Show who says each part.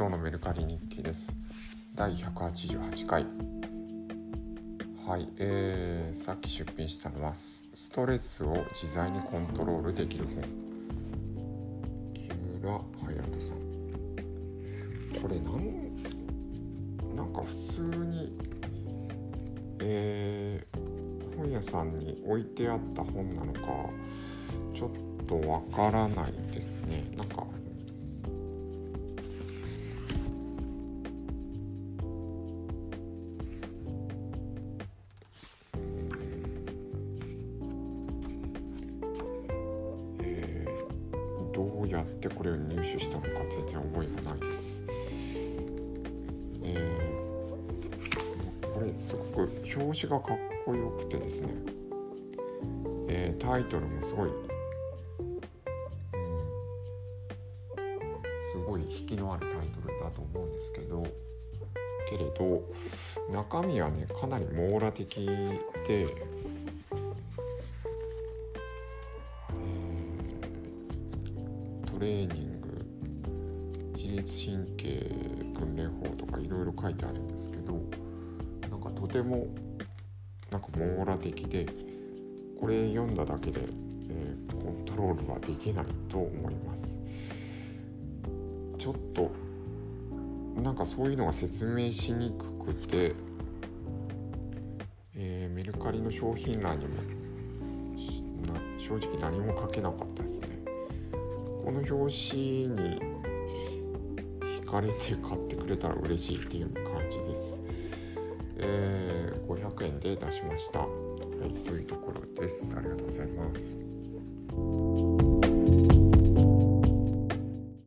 Speaker 1: 今日のメルカリ日記です。第188回。はいえー、さっき出品したのはストレスを自在にコントロールできる本。木村隼人さん。これなんなんか普通にえー、本屋さんに置いてあった本なのかちょっとわからないですね。なんかどうやってこれを入手したのか全然覚えがないです。えー、これすごく表紙がかっこよくてですね、えー、タイトルもすごい、うん、すごい引きのあるタイトルだと思うんですけどけれど中身はねかなり網羅的でトレーニング自律神経訓練法とかいろいろ書いてあるんですけどなんかとてもなんか網羅的でこれ読んだだけで、えー、コントロールはできないと思います。ちょっとなんかそういうのが説明しにくくて、えー、メルカリの商品欄にも正直何も書けなかったですね。この表紙に惹かれて買ってくれたら嬉しいっていう感じです。えー、500円で出しました。はい、というところです。ありがとうございます。